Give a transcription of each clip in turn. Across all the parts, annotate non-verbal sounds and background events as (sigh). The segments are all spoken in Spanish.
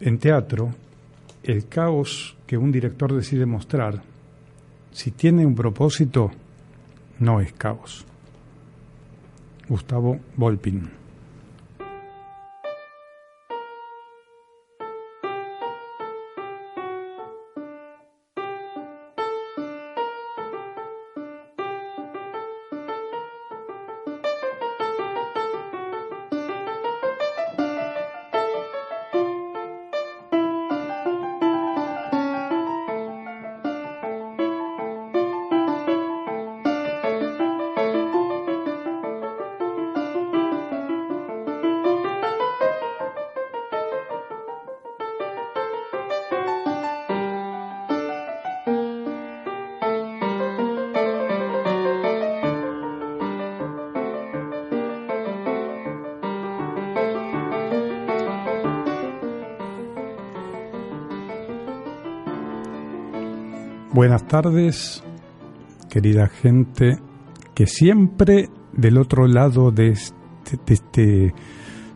En teatro, el caos que un director decide mostrar, si tiene un propósito, no es caos. Gustavo Volpin. Tardes, querida gente que siempre del otro lado de este, este,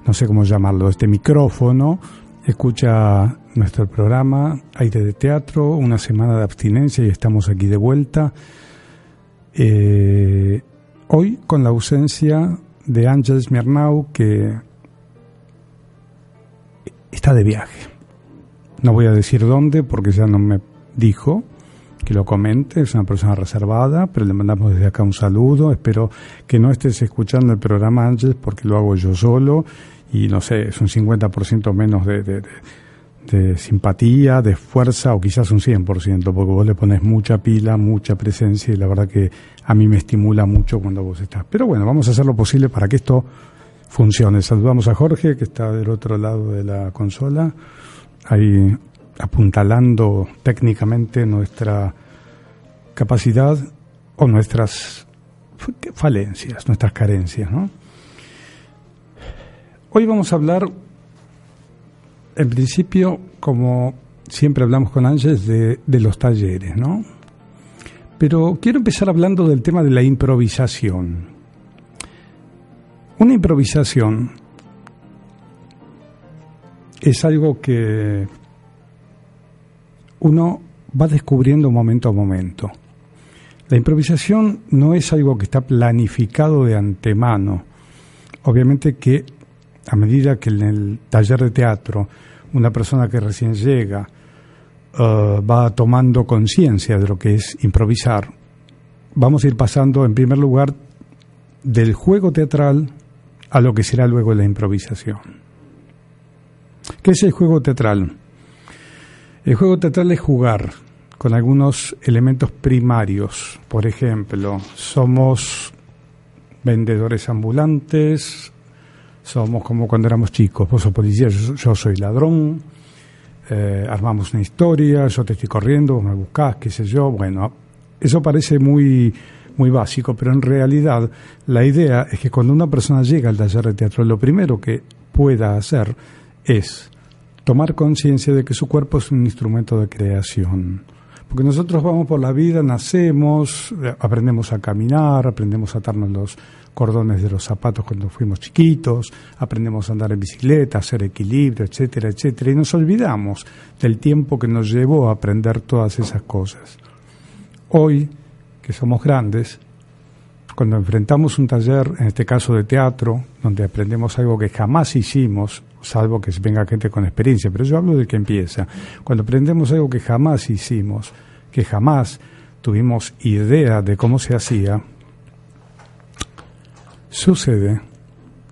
no sé cómo llamarlo, este micrófono, escucha nuestro programa Aire de Teatro, una semana de abstinencia y estamos aquí de vuelta. Eh, hoy con la ausencia de Ángel Smirnau que está de viaje. No voy a decir dónde porque ya no me dijo, que lo comente, es una persona reservada, pero le mandamos desde acá un saludo. Espero que no estés escuchando el programa Ángeles porque lo hago yo solo y no sé, es un 50% menos de, de, simpatía, de fuerza o quizás un 100%, porque vos le pones mucha pila, mucha presencia y la verdad que a mí me estimula mucho cuando vos estás. Pero bueno, vamos a hacer lo posible para que esto funcione. Saludamos a Jorge que está del otro lado de la consola. Ahí apuntalando técnicamente nuestra capacidad o nuestras falencias, nuestras carencias. Hoy vamos a hablar, en principio, como siempre hablamos con Ángeles, de, de los talleres, ¿no? Pero quiero empezar hablando del tema de la improvisación. Una improvisación es algo que uno va descubriendo momento a momento. La improvisación no es algo que está planificado de antemano. Obviamente que a medida que en el taller de teatro una persona que recién llega uh, va tomando conciencia de lo que es improvisar, vamos a ir pasando en primer lugar del juego teatral a lo que será luego la improvisación. ¿Qué es el juego teatral? El juego teatral es jugar con algunos elementos primarios. Por ejemplo, somos vendedores ambulantes, somos como cuando éramos chicos, vos sos policía, yo, soy ladrón, eh, armamos una historia, yo te estoy corriendo, vos me buscás, qué sé yo. Bueno, eso parece muy, muy básico, pero en realidad la idea es que cuando una persona llega al taller de teatro, lo primero que pueda hacer es tomar conciencia de que su cuerpo es un instrumento de creación. Porque nosotros vamos por la vida, nacemos, aprendemos a caminar, aprendemos a atarnos los cordones de los zapatos cuando fuimos chiquitos, aprendemos a andar en bicicleta, a hacer equilibrio, etcétera, etcétera, y nos olvidamos del tiempo que nos llevó a aprender todas esas cosas. Hoy, que somos grandes, cuando enfrentamos un taller, en este caso de teatro, donde aprendemos algo que jamás hicimos, salvo que venga gente con experiencia, pero yo hablo de que empieza. Cuando aprendemos algo que jamás hicimos, que jamás tuvimos idea de cómo se hacía, sucede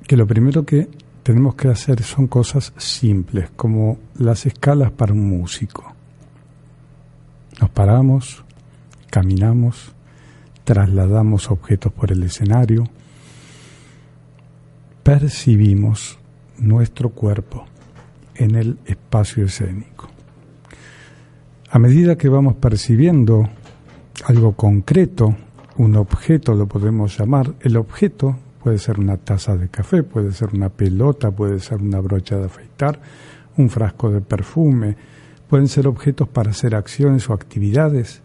que lo primero que tenemos que hacer son cosas simples, como las escalas para un músico. Nos paramos, caminamos, trasladamos objetos por el escenario, percibimos nuestro cuerpo en el espacio escénico. A medida que vamos percibiendo algo concreto, un objeto lo podemos llamar, el objeto puede ser una taza de café, puede ser una pelota, puede ser una brocha de afeitar, un frasco de perfume, pueden ser objetos para hacer acciones o actividades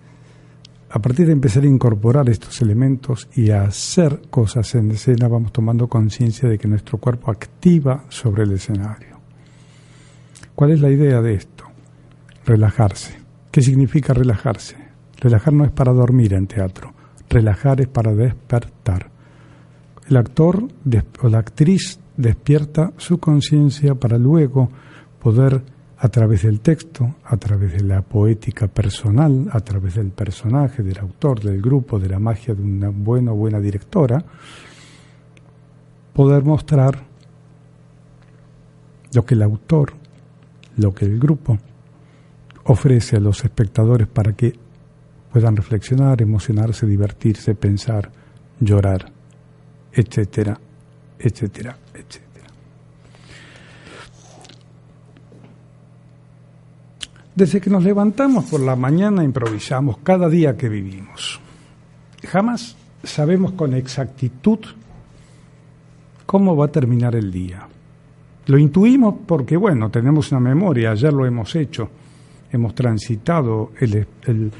a partir de empezar a incorporar estos elementos y a hacer cosas en escena, vamos tomando conciencia de que nuestro cuerpo activa sobre el escenario. ¿Cuál es la idea de esto? Relajarse. ¿Qué significa relajarse? Relajar no es para dormir en teatro, relajar es para despertar. El actor o la actriz despierta su conciencia para luego poder a través del texto, a través de la poética personal, a través del personaje, del autor, del grupo, de la magia de una buena o buena directora, poder mostrar lo que el autor, lo que el grupo ofrece a los espectadores para que puedan reflexionar, emocionarse, divertirse, pensar, llorar, etcétera, etcétera, etcétera. Desde que nos levantamos por la mañana improvisamos cada día que vivimos. Jamás sabemos con exactitud cómo va a terminar el día. Lo intuimos porque, bueno, tenemos una memoria, ayer lo hemos hecho, hemos transitado el, el,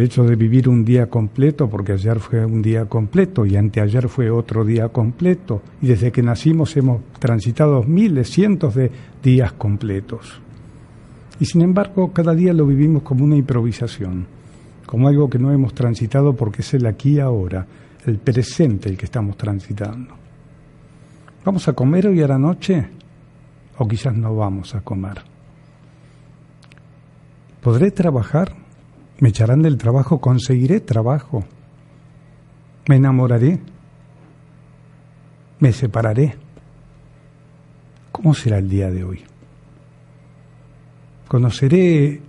hecho de vivir un día completo, porque ayer fue un día completo y anteayer fue otro día completo, y desde que nacimos hemos transitado miles, cientos de días completos. Y sin embargo, cada día lo vivimos como una improvisación, como algo que no hemos transitado porque es el aquí y ahora, el presente el que estamos transitando. ¿Vamos a comer hoy a la noche? ¿O quizás no vamos a comer? ¿Podré trabajar? ¿Me echarán del trabajo? ¿Conseguiré trabajo? ¿Me enamoraré? ¿Me separaré? ¿Cómo será el día de hoy? Conoceré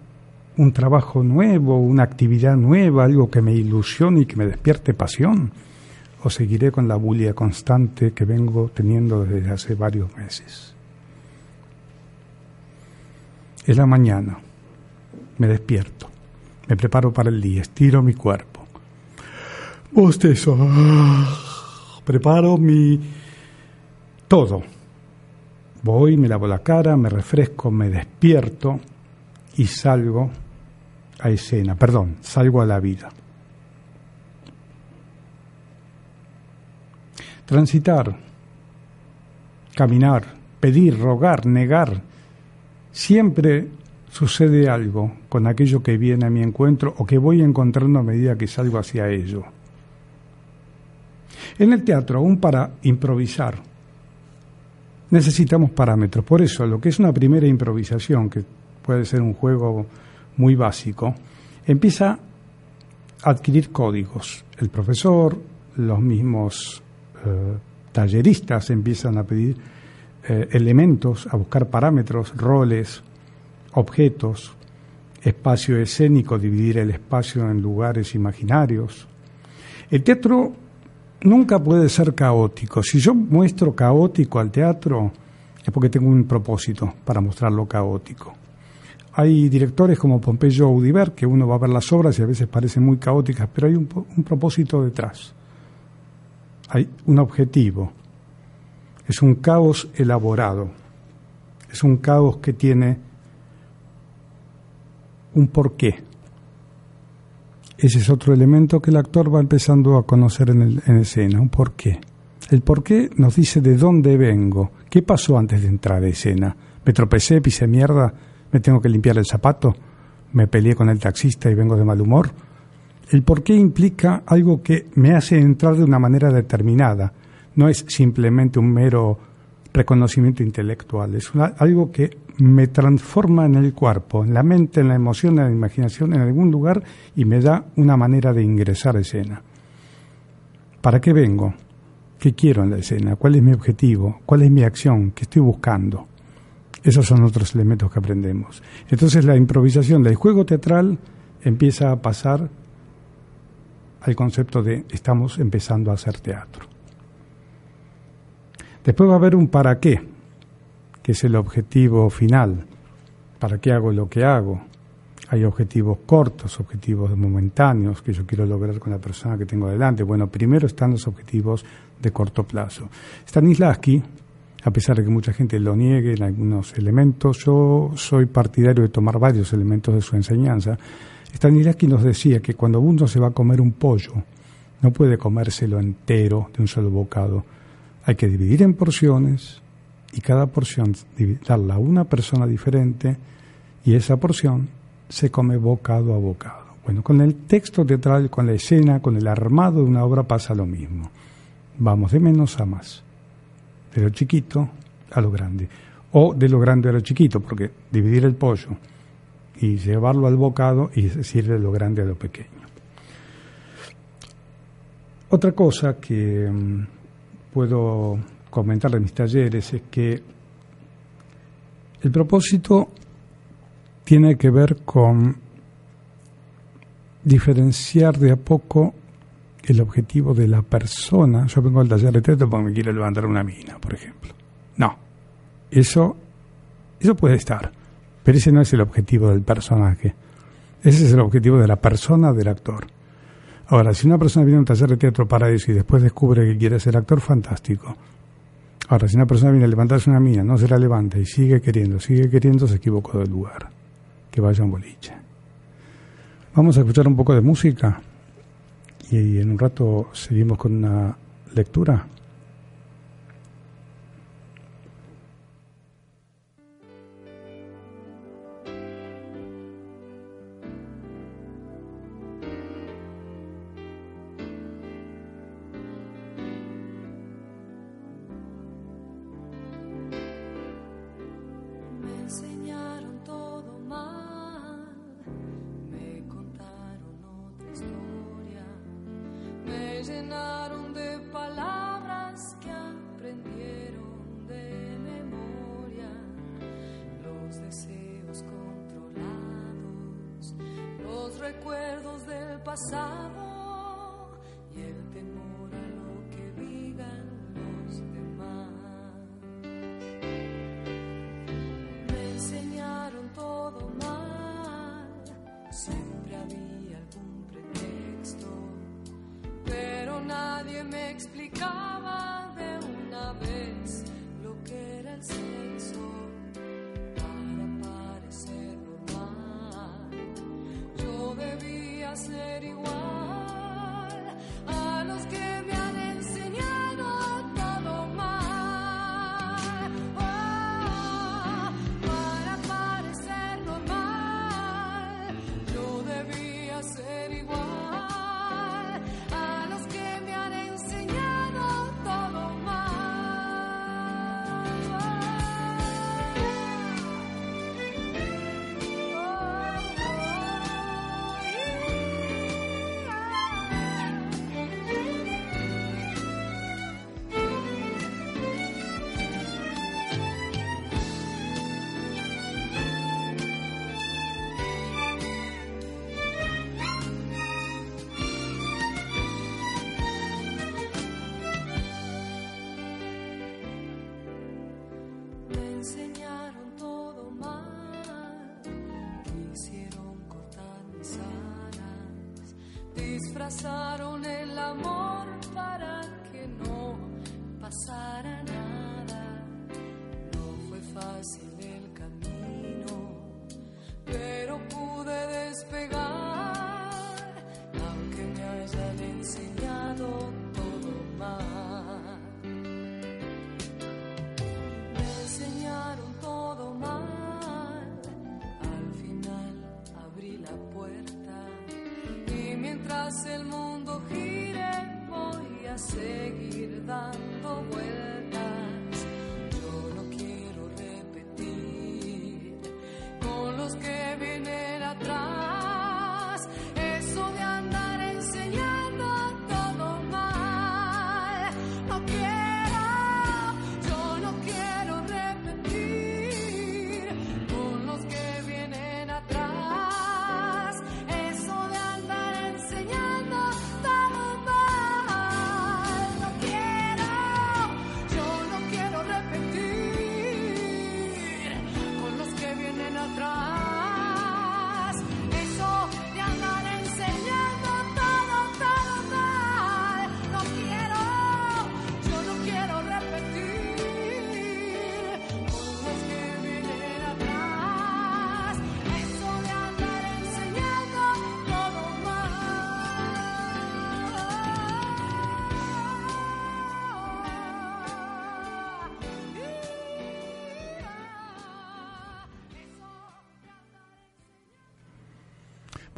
un trabajo nuevo, una actividad nueva, algo que me ilusione y que me despierte pasión, o seguiré con la bulia constante que vengo teniendo desde hace varios meses. Es la mañana, me despierto, me preparo para el día, estiro mi cuerpo, bostezo, preparo mi todo Voy, me lavo la cara, me refresco, me despierto y salgo a escena, perdón, salgo a la vida. Transitar, caminar, pedir, rogar, negar, siempre sucede algo con aquello que viene a mi encuentro o que voy encontrando a medida que salgo hacia ello. En el teatro, aún para improvisar, necesitamos parámetros. Por eso, lo que es una primera improvisación, que puede ser un juego muy básico, empieza a adquirir códigos. El profesor, los mismos eh, talleristas empiezan a pedir eh, elementos, a buscar parámetros, roles, objetos, espacio escénico, dividir el espacio en lugares imaginarios. El teatro nunca puede ser caótico. Si yo muestro caótico al teatro, es porque tengo un propósito para mostrarlo caótico. Hay directores como Pompeyo Audiver, que uno va a ver las obras y a veces parecen muy caóticas, pero hay un, un propósito detrás. Hay un objetivo. Es un caos elaborado. Es un caos que tiene un porqué ese es otro elemento que el actor va empezando a conocer en, el, en escena, un porqué. El porqué nos dice de dónde vengo, qué pasó antes de entrar a escena. Me tropecé, pisé mierda, me tengo que limpiar el zapato, me peleé con el taxista y vengo de mal humor. El porqué implica algo que me hace entrar de una manera determinada, no es simplemente un mero reconocimiento intelectual, es algo que me transforma en el cuerpo, en la mente, en la emoción, en la imaginación, en algún lugar y me da una manera de ingresar a escena. ¿Para qué vengo? ¿Qué quiero en la escena? ¿Cuál es mi objetivo? ¿Cuál es mi acción? ¿Qué estoy buscando? Esos son otros elementos que aprendemos. Entonces la improvisación del juego teatral empieza a pasar al concepto de estamos empezando a hacer teatro. Después va a haber un para qué, que es el objetivo final. ¿Para qué hago lo que hago? Hay objetivos cortos, objetivos momentáneos que yo quiero lograr con la persona que tengo delante. Bueno, primero están los objetivos de corto plazo. Stanislavski, a pesar de que mucha gente lo niegue en algunos elementos, yo soy partidario de tomar varios elementos de su enseñanza. Stanislavski nos decía que cuando uno se va a comer un pollo, no puede comérselo entero de un solo bocado. Hay que dividir en porciones, y cada porción darla a una persona diferente y esa porción se come bocado a bocado. Bueno, con el texto teatral, con la escena, con el armado de una obra pasa lo mismo. Vamos de menos a más, de lo chiquito a lo grande, o de lo grande a lo chiquito, porque dividir el pollo y llevarlo al bocado y decir de lo grande a lo pequeño. Otra cosa que mm, puedo comentar de mis talleres es que el propósito tiene que ver con diferenciar de a poco el objetivo de la persona. Yo vengo al taller de teatro porque me quiero levantar una mina, por ejemplo. No, eso, eso puede estar, pero ese no es el objetivo del personaje. Ese es el objetivo de la persona, del actor. Ahora, si una persona viene a un taller de teatro para eso y después descubre que quiere ser actor, fantástico. Ahora, si una persona viene a levantarse una mina, no se la levanta y sigue queriendo, sigue queriendo, se equivocó del lugar. Que vaya un boliche. Vamos a escuchar un poco de música y en un rato seguimos con una lectura. dirty one.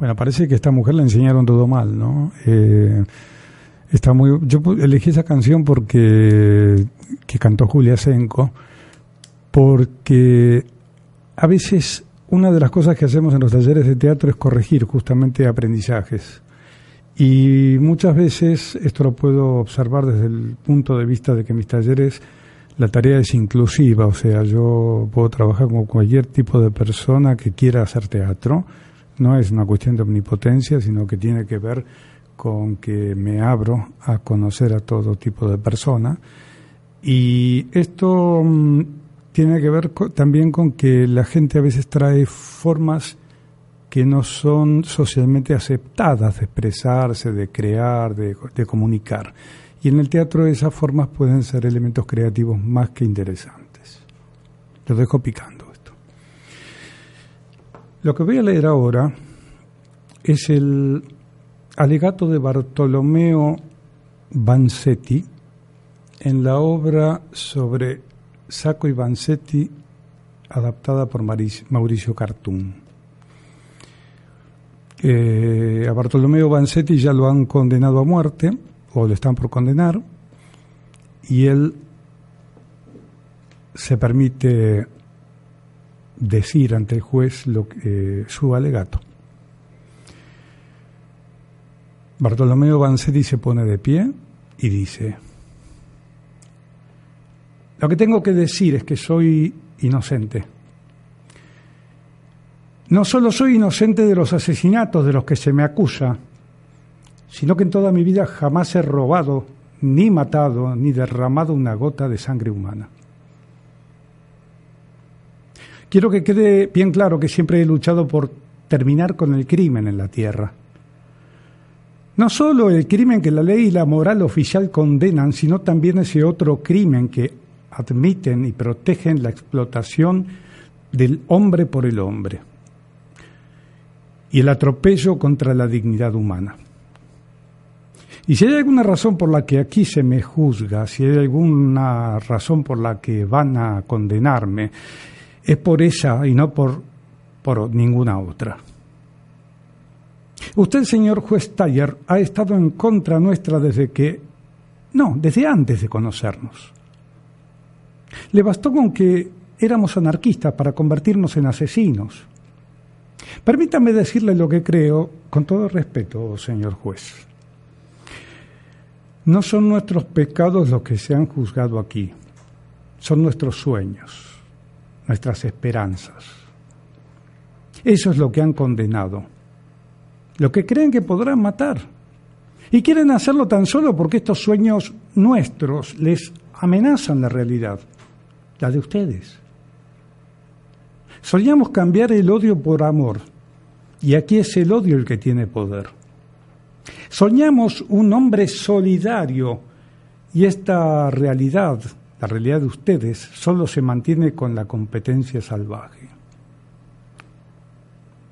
Bueno, parece que a esta mujer le enseñaron todo mal, ¿no? Eh, está muy, yo elegí esa canción porque que cantó Julia Senko, porque a veces una de las cosas que hacemos en los talleres de teatro es corregir justamente aprendizajes. Y muchas veces esto lo puedo observar desde el punto de vista de que mis talleres la tarea es inclusiva, o sea, yo puedo trabajar con cualquier tipo de persona que quiera hacer teatro. No es una cuestión de omnipotencia, sino que tiene que ver con que me abro a conocer a todo tipo de persona. Y esto mm, tiene que ver también con que la gente a veces trae formas que no son socialmente aceptadas de expresarse, de crear, de, comunicar. Y en el teatro esas formas pueden ser elementos creativos más que interesantes. Lo dejo picando. Lo que voy a leer ahora es el alegato de Bartolomeo Vanzetti en la obra sobre Sacco y Vanzetti adaptada por Mauricio Cartún. A Bartolomeo Vanzetti ya lo han condenado a muerte, o lo están por condenar, y él se permite decir ante el juez lo que, su alegato. Bartolomeo Vanzetti se pone de pie y dice, lo que tengo que decir es que soy inocente no solo soy inocente de los asesinatos de los que se me acusa, sino que en toda mi vida jamás he robado, ni matado, ni derramado una gota de sangre humana. Quiero que quede bien claro que siempre he luchado por terminar con el crimen en la tierra. No solo el crimen que la ley y la moral oficial condenan, sino también ese otro crimen que admiten y protegen la explotación del hombre por el hombre y el atropello contra la dignidad humana. Y si hay alguna razón por la que aquí se me juzga, si hay alguna razón por la que van a condenarme, es por esa y no por, por ninguna otra. Usted, señor juez Taller, ha estado en contra nuestra desde que... No, desde antes de conocernos. Le bastó con que éramos anarquistas para convertirnos en asesinos. Permítame decirle lo que creo, con todo respeto, señor juez. No son nuestros pecados los que se han juzgado aquí, son nuestros sueños, nuestras esperanzas. Eso es lo que han condenado, lo que creen que podrán matar. Y quieren hacerlo tan solo porque estos sueños nuestros les amenazan la realidad, la de ustedes. Soñamos cambiar el odio por amor, y aquí es el odio el que tiene poder. Soñamos un hombre solidario, y esta realidad, la realidad de ustedes, solo se mantiene con la competencia salvaje.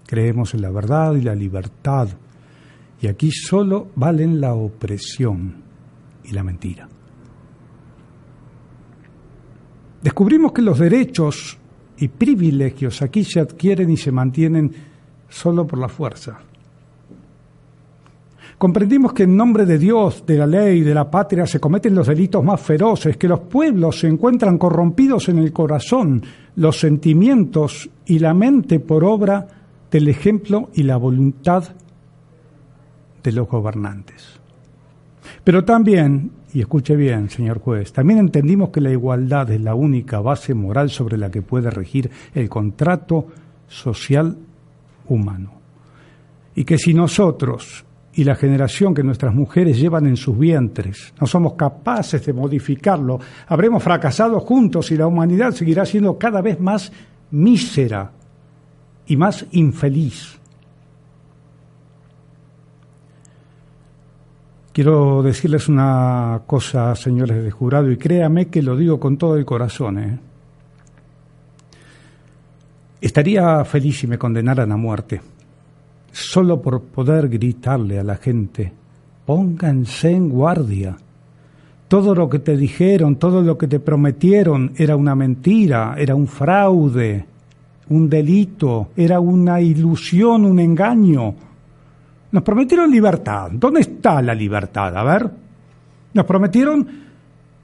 Creemos en la verdad y la libertad, y aquí solo valen la opresión y la mentira. Descubrimos que los derechos y privilegios aquí se adquieren y se mantienen solo por la fuerza. Comprendimos que en nombre de Dios, de la ley, de la patria se cometen los delitos más feroces, que los pueblos se encuentran corrompidos en el corazón, los sentimientos y la mente por obra del ejemplo y la voluntad de los gobernantes. Pero también y escuche bien, señor juez, también entendimos que la igualdad es la única base moral sobre la que puede regir el contrato social humano. Y que si nosotros y la generación que nuestras mujeres llevan en sus vientres no somos capaces de modificarlo, habremos fracasado juntos y la humanidad seguirá siendo cada vez más mísera y más infeliz. Quiero decirles una cosa, señores de jurado, y créame que lo digo con todo el corazón. ¿eh? Estaría feliz si me condenaran a muerte, solo por poder gritarle a la gente, pónganse en guardia. Todo lo que te dijeron, todo lo que te prometieron era una mentira, era un fraude, un delito, era una ilusión, un engaño. Nos prometieron libertad. ¿Dónde está la libertad? A ver. Nos prometieron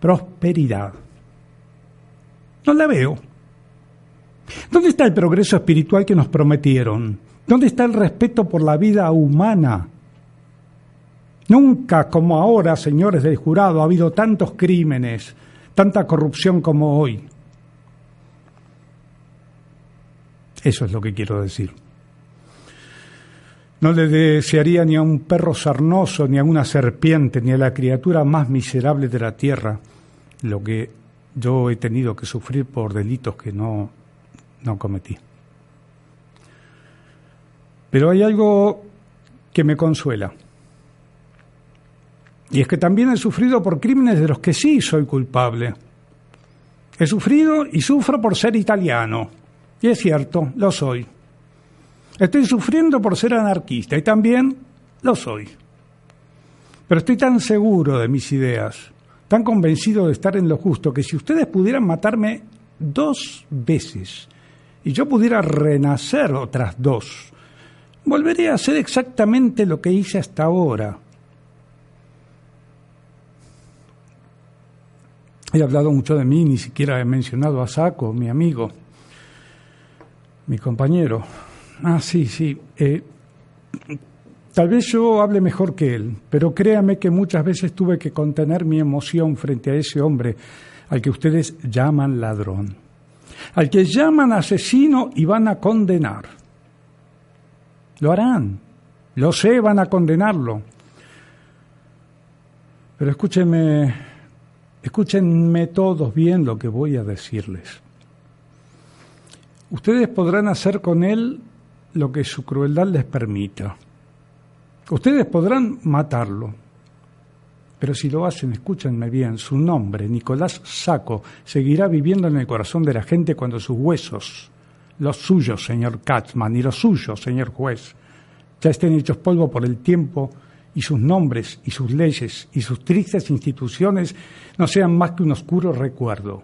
prosperidad. No la veo. ¿Dónde está el progreso espiritual que nos prometieron? ¿Dónde está el respeto por la vida humana? Nunca como ahora, señores del jurado, ha habido tantos crímenes, tanta corrupción como hoy. Eso es lo que quiero decir. No le desearía ni a un perro sarnoso, ni a una serpiente, ni a la criatura más miserable de la tierra lo que yo he tenido que sufrir por delitos que no, no cometí. Pero hay algo que me consuela. Y es que también he sufrido por crímenes de los que sí soy culpable. He sufrido y sufro por ser italiano. Y es cierto, lo soy. Estoy sufriendo por ser anarquista y también lo soy. Pero estoy tan seguro de mis ideas, tan convencido de estar en lo justo, que si ustedes pudieran matarme dos veces y yo pudiera renacer otras dos, volvería a hacer exactamente lo que hice hasta ahora. He hablado mucho de mí, ni siquiera he mencionado a Saco, mi amigo, mi compañero. Ah, sí, sí. Eh, tal vez yo hable mejor que él, pero créame que muchas veces tuve que contener mi emoción frente a ese hombre al que ustedes llaman ladrón, al que llaman asesino y van a condenar. Lo harán, lo sé, van a condenarlo. Pero escúchenme, escúchenme todos bien lo que voy a decirles. Ustedes podrán hacer con él lo que su crueldad les permita. Ustedes podrán matarlo, pero si lo hacen, escúchenme bien, su nombre, Nicolás Saco, seguirá viviendo en el corazón de la gente cuando sus huesos, los suyos, señor Katzman, y los suyos, señor juez, ya estén hechos polvo por el tiempo y sus nombres y sus leyes y sus tristes instituciones no sean más que un oscuro recuerdo,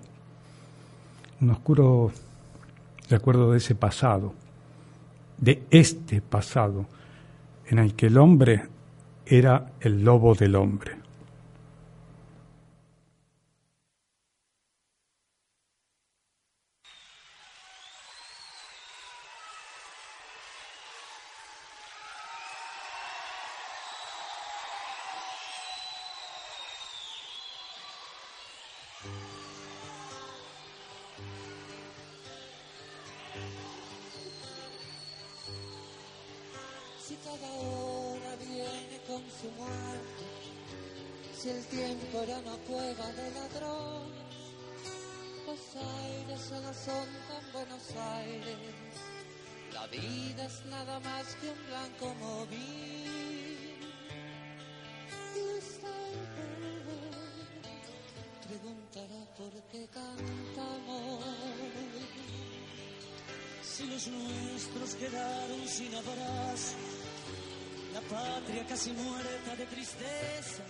un oscuro recuerdo de ese pasado de este pasado en el que el hombre era el lobo del hombre. Si cada hora viene con su muerte, si el tiempo era una cueva de ladrón, los aires solo son tan Buenos Aires, la vida es nada más que un blanco móvil. patria casi muerta de tristeza,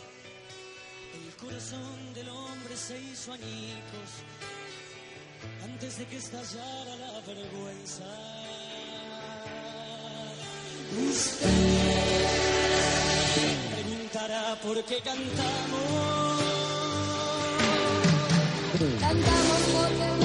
el corazón del hombre se hizo añicos antes de que estallara la vergüenza. Usted preguntará por qué cantamos. Cantamos porque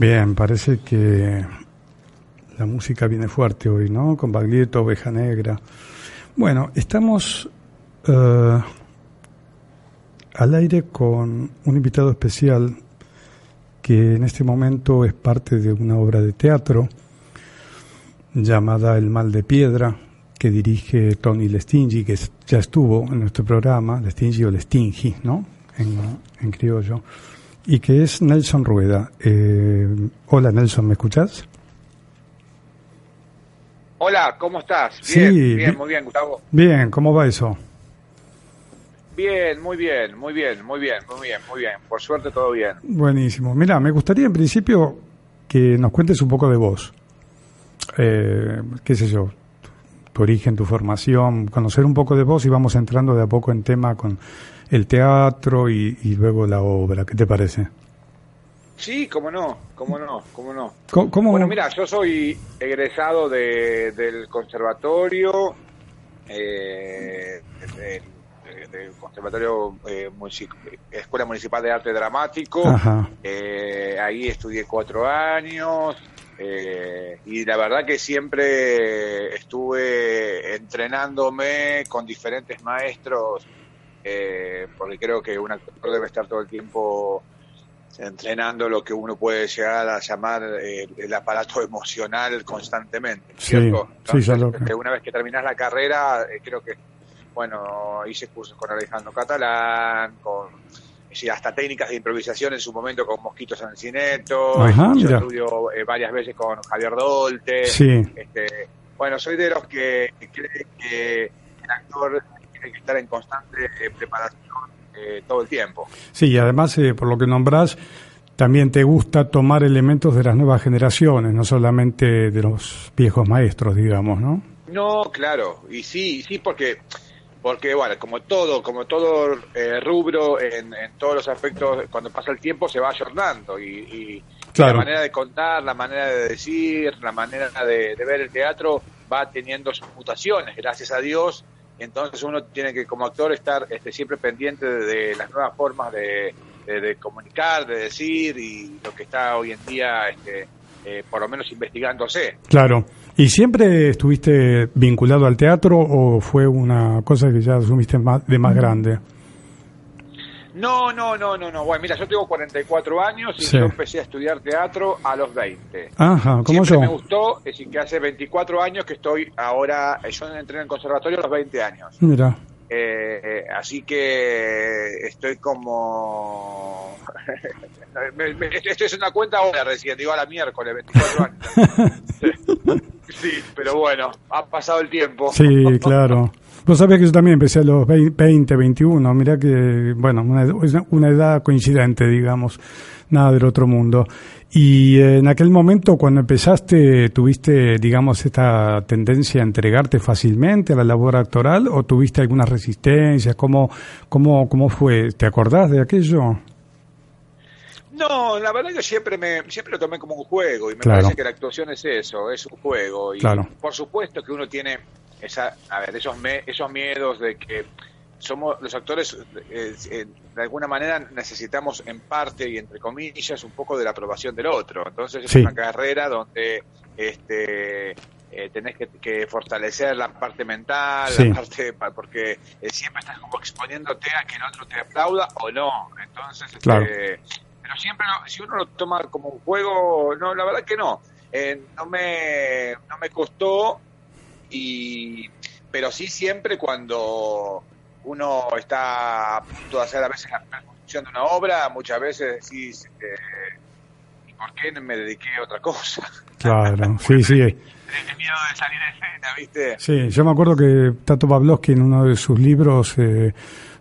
Bien, parece que la música viene fuerte hoy, ¿no? Con Baglietto, Oveja Negra. Bueno, estamos eh, al aire con un invitado especial que en este momento es parte de una obra de teatro llamada El Mal de Piedra, que dirige Tony Lestingi, que ya estuvo en nuestro programa, Lestingi o Lestingi, ¿no? En criollo, y que es Nelson Rueda. Eh, hola Nelson, ¿me escuchás? Hola, ¿cómo estás? Sí, Bien, bi- bien, muy bien, Gustavo. Bien, ¿cómo va eso? Bien, muy bien, muy bien, muy bien, muy bien, muy bien. Por suerte todo bien. Buenísimo. Mira, me gustaría en principio que nos cuentes un poco de vos. Eh, qué sé yo, tu origen, tu formación, conocer un poco de vos y vamos entrando de a poco en tema con el teatro y, y luego la obra. ¿Qué te parece? Sí, cómo no, cómo no, cómo no. ¿Cómo? cómo- Bueno, mira, yo soy egresado de, del conservatorio, eh, del, del conservatorio eh, Escuela Municipal de Arte Dramático. Eh, ahí estudié cuatro años eh, y la verdad que siempre estuve entrenándome con diferentes maestros eh, porque creo que un actor debe estar todo el tiempo entrenando lo que uno puede llegar a llamar eh, el aparato emocional constantemente, Sí, ¿cierto? sí, Entonces, este, una vez que terminas la carrera, eh, creo que, bueno, hice cursos con Alejandro Catalán, con sí, hasta técnicas de improvisación en su momento con Mosquito Sancineto, Ajá, estudio eh, varias veces con Javier Dolte, Sí, este, bueno, soy de los que cree que el actor tiene que estar en constante eh, preparación eh, todo el tiempo. sí, y además, eh, por lo que nombrás, también te gusta tomar elementos de las nuevas generaciones, no solamente de los viejos maestros, digamos, ¿no? No, claro, y sí, sí, porque, porque bueno, como todo, como todo eh, rubro en, en todos los aspectos, cuando pasa el tiempo se va ayornando y, y Claro. la manera de contar, la manera de decir, la manera de, de ver el teatro va teniendo sus mutaciones, gracias a Dios. Entonces uno tiene que como actor estar este, siempre pendiente de, de las nuevas formas de, de- de comunicar, de decir y lo que está hoy en día, este, eh, por lo menos investigándose. Claro. ¿Y siempre estuviste vinculado al teatro o fue una cosa que ya asumiste más, de más grande? No, no, no, no, no. Bueno, mira, yo tengo 44 años y Sí. yo empecé a estudiar teatro a los 20. Ajá, como Siempre yo. me gustó, es decir, que hace 24 años que estoy ahora, eh, yo entré en el conservatorio a los 20 años. Mira, Eh, eh, así que estoy como... (laughs) me- me- esto es una cuenta ahora recién, digo a la miércoles, 24 años. (laughs) Sí, pero bueno, ha pasado el tiempo. sí, claro. Vos sabés que yo también empecé a los vei- 20, 21, mira que, bueno, una, una edad coincidente, digamos, nada del otro mundo. Y eh, en aquel momento, cuando empezaste, ¿tuviste, digamos, esta tendencia a entregarte fácilmente a la labor actoral o tuviste alguna resistencia? ¿Cómo, cómo, cómo fue? ¿Te acordás de aquello? No, la verdad que siempre me siempre lo tomé como un juego y me Claro. parece que la actuación es eso, es un juego y Claro. por supuesto que uno tiene esa, a ver, esos me- esos miedos de que somos los actores eh, eh, de alguna manera necesitamos en parte y entre comillas un poco de la aprobación del otro. Entonces es Sí. una carrera donde este eh, tenés que, que fortalecer la parte mental, Sí. la parte pa- porque siempre estás como exponiéndote a que el otro te aplauda o no. Entonces, este, Claro. pero siempre lo- si uno lo toma como un juego, no, la verdad que no. No me no me costó y pero sí siempre cuando uno está a punto de hacer a veces la construcción de una obra, muchas veces decís, eh, ¿y por qué no me dediqué a otra cosa? Claro, (laughs) sí, sí. Tenés miedo de salir de escena, ¿viste? Sí, yo me acuerdo que Tato Pavlovsky en uno de sus libros, eh,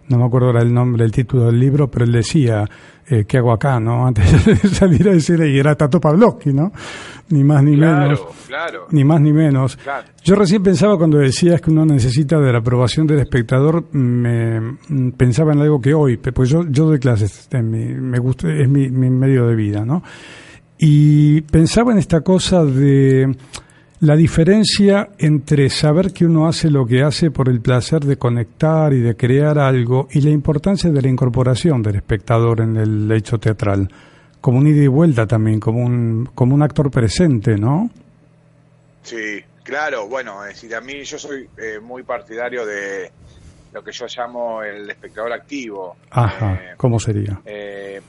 no me acuerdo ahora el nombre, el título del libro, pero él decía, eh, ¿qué hago acá, no? (laughs) Antes de salir a decir, y era Tato Pavlovsky, ¿no? Ni más ni Claro, menos. claro. Ni más ni menos. Claro. Yo recién pensaba cuando decías que uno necesita de la aprobación del espectador, me mm, pensaba en algo que hoy, pues yo, yo doy clases, en mi, me gusta, es mi, mi medio de vida, ¿no? Y pensaba en esta cosa de la diferencia entre saber que uno hace lo que hace por el placer de conectar y de crear algo y la importancia de la incorporación del espectador en el hecho teatral, como un ida y vuelta también, como un, como un actor presente, ¿no? Sí, claro, bueno, es decir, a mí yo soy eh, muy partidario de lo que yo llamo el espectador activo. Ajá, Eh, ¿cómo sería? eh,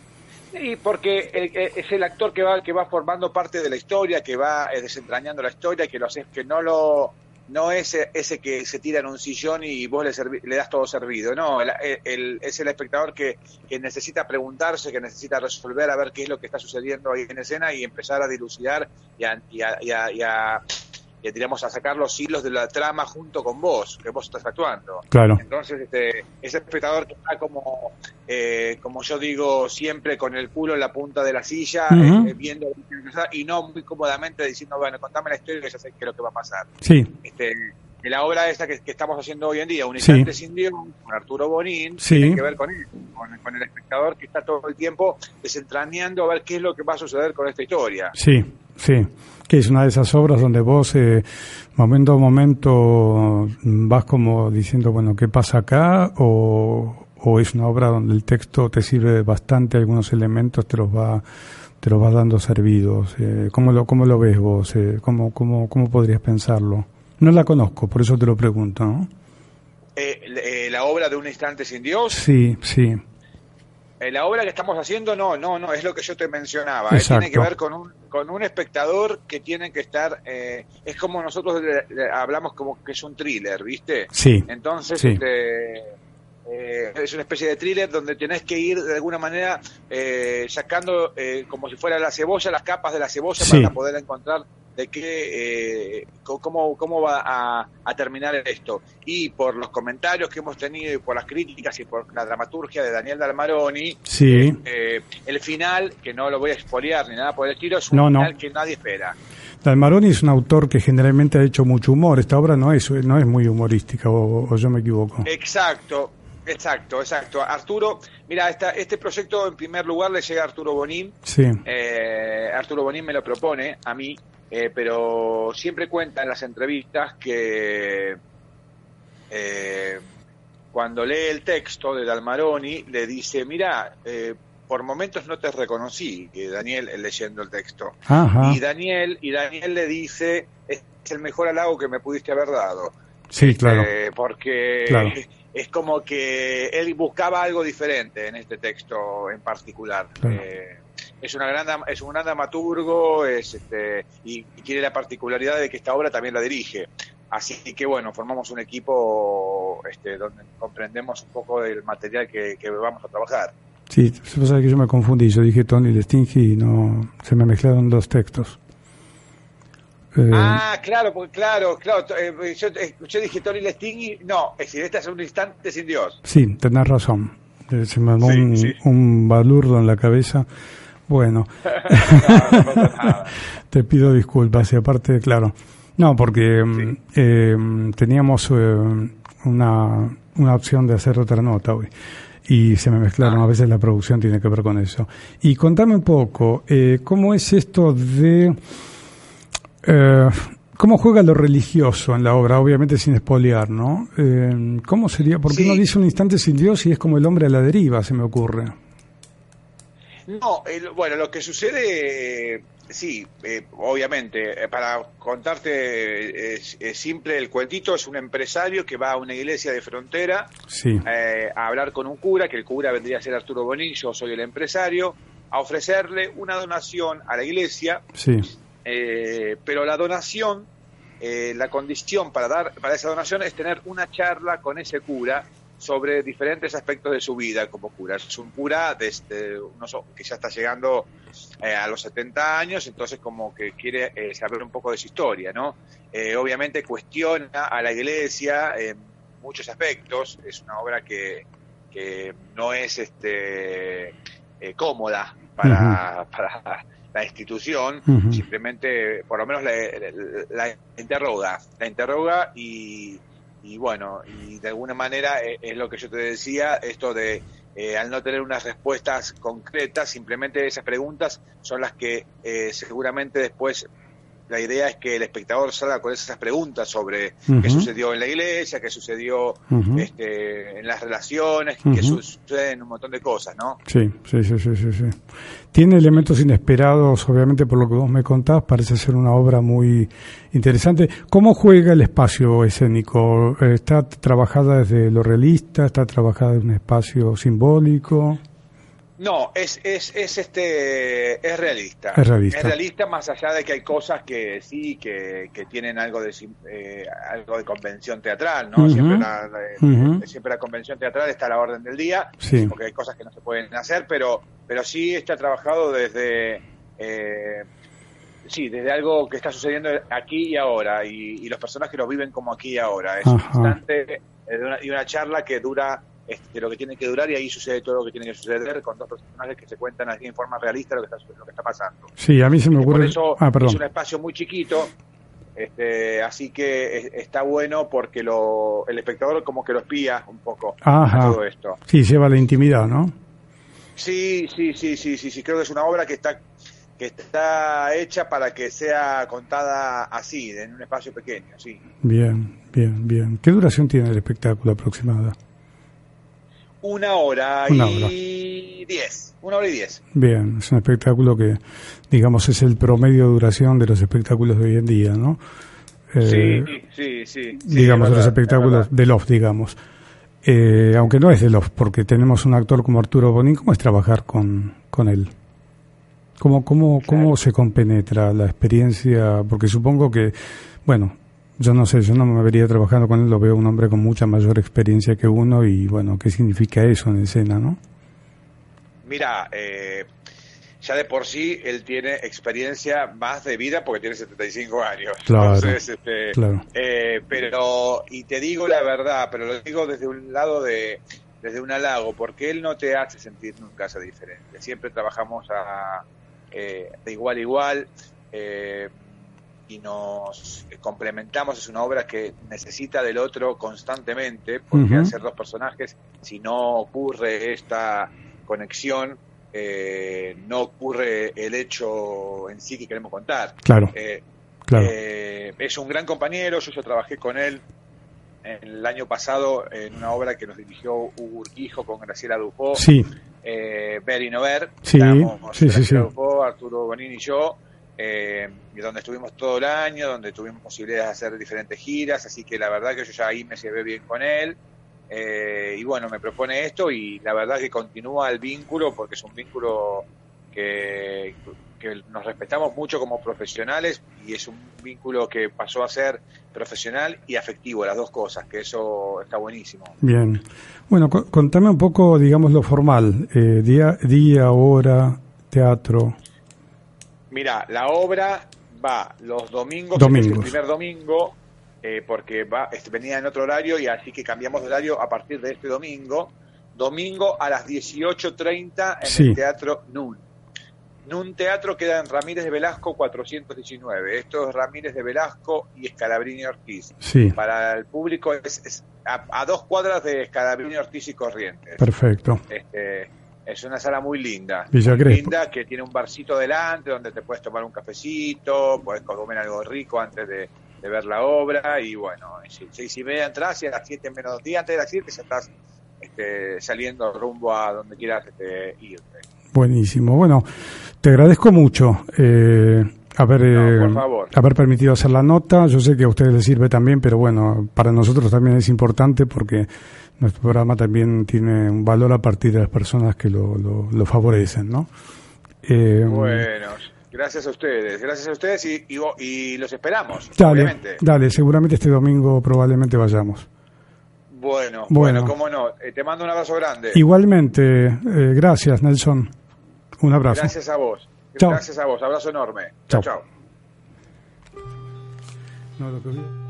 y porque el- eh, es el actor que va que va formando parte de la historia, que va eh, desentrañando la historia, que lo hace, que no lo no es ese, ese que se tira en un sillón y vos le, servi- le das todo servido, no, el, el- es el espectador que, que necesita preguntarse, que necesita resolver a ver qué es lo que está sucediendo ahí en escena y empezar a dilucidar y a- y a- y a- y a, digamos, a sacar los hilos de la trama junto con vos, que vos estás actuando. Claro, Entonces, este, ese espectador que está como, eh, como yo digo, siempre con el culo en la punta de la silla, Ujú. eh, viendo que que y no muy cómodamente diciendo, bueno, contame la historia que ya sé qué es lo que va a pasar. sí, Este, la obra esta que, que estamos haciendo hoy en día, Un Sí. instante sin Dios, con Arturo Bonín, Sí. tiene que ver con él, con, con el espectador que está todo el tiempo desentrañando a ver qué es lo que va a suceder con esta historia. sí, sí. Que es una de esas obras donde vos, eh, momento a momento, vas como diciendo, bueno, ¿qué pasa acá? O, o es una obra donde el texto te sirve bastante, algunos elementos te los va te los vas dando servidos. Eh, ¿cómo, lo, ¿Cómo lo ves vos? Eh, ¿cómo, cómo, ¿Cómo podrías pensarlo? No la conozco, por eso te lo pregunto, ¿no? Eh, eh, la obra de Un instante sin Dios, Sí, sí, Eh, la obra que estamos haciendo, no, no, no, es lo que yo te mencionaba. eh, tiene que ver con un, con un espectador que tiene que estar, eh, es como nosotros le- le hablamos como que es un thriller, ¿viste? sí, Entonces, Sí. este, eh, es una especie de thriller donde tenés que ir de alguna manera eh, sacando eh, como si fuera la cebolla, las capas de la cebolla Sí. para poder encontrar de qué, eh, cómo, cómo va a, a terminar esto. Y por los comentarios que hemos tenido y por las críticas y por la dramaturgia de Daniel Dalmaroni, sí. eh, el final, que no lo voy a expoliar ni nada por el estilo, es un No, no. final que nadie espera. Dalmaroni es un autor que generalmente ha hecho mucho humor. Esta obra no es, no es muy humorística, o, o yo me equivoco. Exacto, exacto, exacto. Arturo, mira, esta, este proyecto en primer lugar le llega a Arturo Bonín. Sí, Eh, Arturo Bonín me lo propone a mí, eh, pero siempre cuenta en las entrevistas que eh, cuando lee el texto de Dalmaroni le dice, mira, eh, por momentos no te reconocí, que Daniel eh, leyendo el texto. ajá. Y Daniel, y Daniel le dice, es el mejor halago que me pudiste haber dado. Sí, claro. Eh, porque Claro. Es como que él buscaba algo diferente en este texto en particular. Claro. Eh, es una gran es un gran dramaturgo es este y, y tiene la particularidad de que esta obra también la dirige así que bueno formamos un equipo este donde comprendemos un poco del material que, que vamos a trabajar Sí, vos sabés que yo me confundí. Yo dije Tony Lestingi y no. Se me mezclaron dos textos. Eh, ah claro porque claro claro to- eh, yo escuché dije Tony Lestingui no es decir este es un instante sin Dios Sí, tenés razón. Eh, Se me armó Sí, un, sí. un balurdo en la cabeza. Bueno, (laughs) no, no pasa nada. (laughs) te pido disculpas. Y aparte, claro. No, porque mm, eh, teníamos eh, una, una opción de hacer otra nota hoy. Y se me mezclaron. A veces la producción tiene que ver con eso. Y contame un poco, eh, ¿cómo es esto de. Eh, ¿Cómo juega lo religioso en la obra? Obviamente sin espolear, ¿no? Eh, ¿Cómo sería? Porque Sí. uno dice un instante sin Dios y es como el hombre a la deriva, se me ocurre. No, el- bueno, lo que sucede, eh, sí, eh, obviamente, eh, para contarte es, simple el cuentito, es un empresario que va a una iglesia de frontera Sí. a hablar con un cura, que el cura vendría a ser Arturo Bonín, yo soy el empresario, a ofrecerle una donación a la iglesia, Sí, eh, pero la donación, eh, la condición para dar para esa donación es tener una charla con ese cura sobre diferentes aspectos de su vida como cura. Es un cura desde unos, que ya está llegando eh, a los 70 años, entonces como que quiere eh, saber un poco de su historia, ¿no? Eh, obviamente cuestiona a la iglesia en muchos aspectos, es una obra que, que no es este eh, cómoda para, para la institución, simplemente por lo menos la, la- la interroga, la interroga y, y bueno, y de alguna manera eh, es lo que yo te decía, esto de eh, al no tener unas respuestas concretas, simplemente esas preguntas son las que eh, seguramente después la idea es que el espectador salga con esas preguntas sobre Ujú. qué sucedió en la iglesia, qué sucedió este, en las relaciones, Ujú. que suceden un montón de cosas, ¿no? Sí, sí, sí, sí, sí, sí. Tiene elementos inesperados, obviamente por lo que vos me contás, parece ser una obra muy interesante. ¿Cómo juega el espacio escénico? ¿Está trabajada desde lo realista? ¿Está trabajada en un espacio simbólico? No, es, es, es este es realista. Es realista. Es realista más allá de que hay cosas que sí, que, que tienen algo de eh, algo de convención teatral, ¿no? Siempre la, la- Ujú. siempre la convención teatral está a la orden del día, Sí. porque hay cosas que no se pueden hacer, pero pero sí está trabajado desde eh, sí, desde algo que está sucediendo aquí y ahora y, y los personajes lo viven como aquí y ahora. Es un Ajá. instante eh, de una- y una charla que dura este, lo que tiene que durar y ahí sucede todo lo que tiene que suceder con dos personajes que se cuentan así en forma realista lo que está, lo que está pasando. Sí, a mí se me por ocurre... eso Ah, es un espacio muy chiquito, este, así que es- está bueno porque lo, el espectador como que lo espía un poco Ajá. a todo esto. Sí, lleva la intimidad, ¿no? Sí, sí, sí, sí, sí, sí, creo que es una obra que está que está hecha para que sea contada así, en un espacio pequeño, sí. Bien, bien, bien. ¿Qué duración tiene el espectáculo aproximada? Una hora Una y diez, una hora y diez. Bien, es un espectáculo que, digamos, es el promedio de duración de los espectáculos de hoy en día, ¿no? Eh, sí, sí, sí, digamos, es los verdad, espectáculos es de Loft, digamos. Eh, aunque no es de Loft, porque tenemos un actor como Arturo Bonín, ¿cómo es trabajar con, con él? ¿Cómo, cómo, ¿Cómo se compenetra la experiencia? Porque supongo que, bueno, yo no sé, yo no me vería trabajando con él, lo veo un hombre con mucha mayor experiencia que uno y, bueno, ¿qué significa eso en escena, no? Mira, eh, ya de por sí él tiene experiencia más de vida porque tiene 75 años. Claro, Entonces, este, claro. eh, pero, y te digo la verdad, pero lo digo desde un lado de, desde un halago, porque él no te hace sentir nunca esa diferencia. Siempre trabajamos a, eh, de igual a igual. eh, y nos complementamos, es una obra que necesita del otro constantemente, porque Ujú. al ser dos personajes, si no ocurre esta conexión, eh, no ocurre el hecho en sí que queremos contar. Claro, Eh, claro. eh, es un gran compañero, yo, yo trabajé con él el año pasado en una obra que nos dirigió Hugo Urquijo con Graciela Dupó, Sí, eh, Ver y no ver. Sí, Estábamos sí, sí, sí. Dupó, Arturo Bonini y yo, eh, donde estuvimos todo el año, donde tuvimos posibilidades de hacer diferentes giras, así que la verdad que yo ya ahí me llevé bien con él. eh, y bueno, me propone esto y la verdad que continúa el vínculo porque es un vínculo que, que nos respetamos mucho como profesionales y es un vínculo que pasó a ser profesional y afectivo, las dos cosas, que eso está buenísimo. bien. Bueno, co- contame un poco, digamos, lo formal. Eh, día, día, hora, teatro. Mira, la obra va los domingos, Domingos. el primer domingo, eh, porque va, venía en otro horario y así que cambiamos de horario a partir de este domingo. Domingo a las 18.30 en Sí. el Teatro NUN. NUN Teatro queda en Ramírez de Velasco 419. Esto es Ramírez de Velasco y Escalabrini Ortiz. Sí, Para el público es, es a, a dos cuadras de Escalabrini Ortiz y Corrientes. perfecto. Este, es una sala muy linda. Villa muy linda, que tiene un barcito delante donde te puedes tomar un cafecito, puedes comer algo rico antes de, de ver la obra. Y bueno, si- seis y media entras y a las siete menos diez antes de las siete ya estás este, saliendo rumbo a donde quieras este, irte. Buenísimo. Bueno, te agradezco mucho eh, haber, No, por eh, favor. haber permitido hacer la nota. Yo sé que a ustedes les sirve también, pero bueno, para nosotros también es importante porque nuestro programa también tiene un valor a partir de las personas que lo, lo, lo favorecen, ¿no? Eh, Bueno, gracias a ustedes, gracias a ustedes y, y, vo- y los esperamos, dale, obviamente. dale, seguramente este domingo probablemente vayamos. Bueno, Bueno. bueno, cómo no. Eh, te mando un abrazo grande. Igualmente, eh, gracias Nelson. Un abrazo. Gracias a vos. Chao. Gracias a vos. Abrazo enorme. Chao. Chao, chao. No, lo que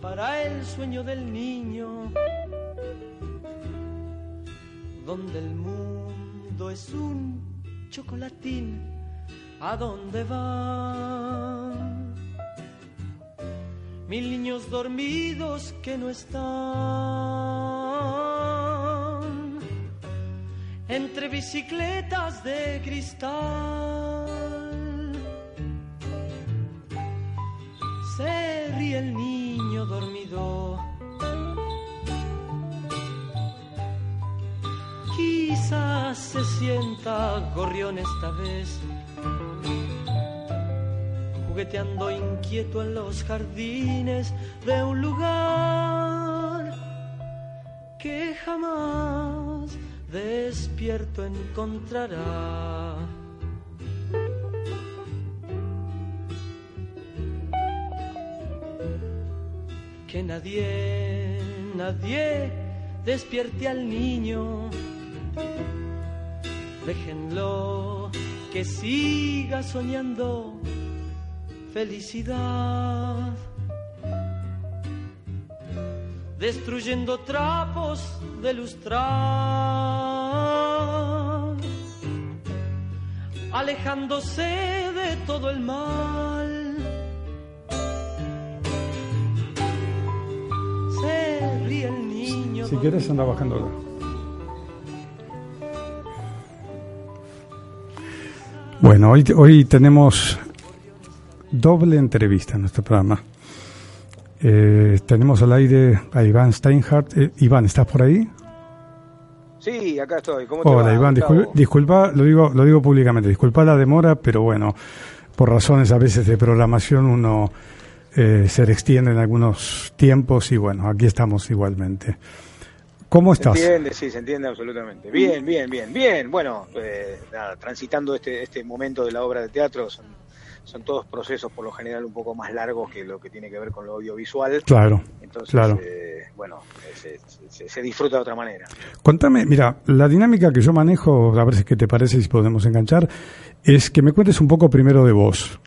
Para el sueño del niño, donde el mundo es un chocolatín, ¿a dónde van? Mil niños dormidos que no están entre bicicletas de cristal. Se sienta gorrión esta vez, jugueteando inquieto en los jardines de un lugar que jamás despierto encontrará. que nadie, nadie despierte al niño. Déjenlo que siga soñando felicidad. Destruyendo trapos de lustrar. Alejándose de todo el mal. Se ríe el niño. Si quieres anda bajando. Bueno, hoy, hoy tenemos doble entrevista en nuestro programa. Eh, tenemos al aire a Iván Steinhardt. Eh, Iván, ¿estás por ahí? Sí, acá estoy. ¿Cómo te Hola va, Iván, disculpa, lo digo, lo digo públicamente, disculpa la demora, pero bueno, por razones a veces de programación uno eh, se extiende en algunos tiempos y bueno, aquí estamos igualmente. ¿Cómo Se estás? entiende, sí, se entiende absolutamente. Bien, bien, bien, bien. Bueno, eh, nada, transitando este, este momento de la obra de teatro, son, son todos procesos por lo general un poco más largos que lo que tiene que ver con lo audiovisual. Claro, Entonces, claro. eh, bueno, se, se- se disfruta de otra manera. Contame, mira, la dinámica que yo manejo, a ver si qué te parece si podemos enganchar, es que me cuentes un poco primero de vos,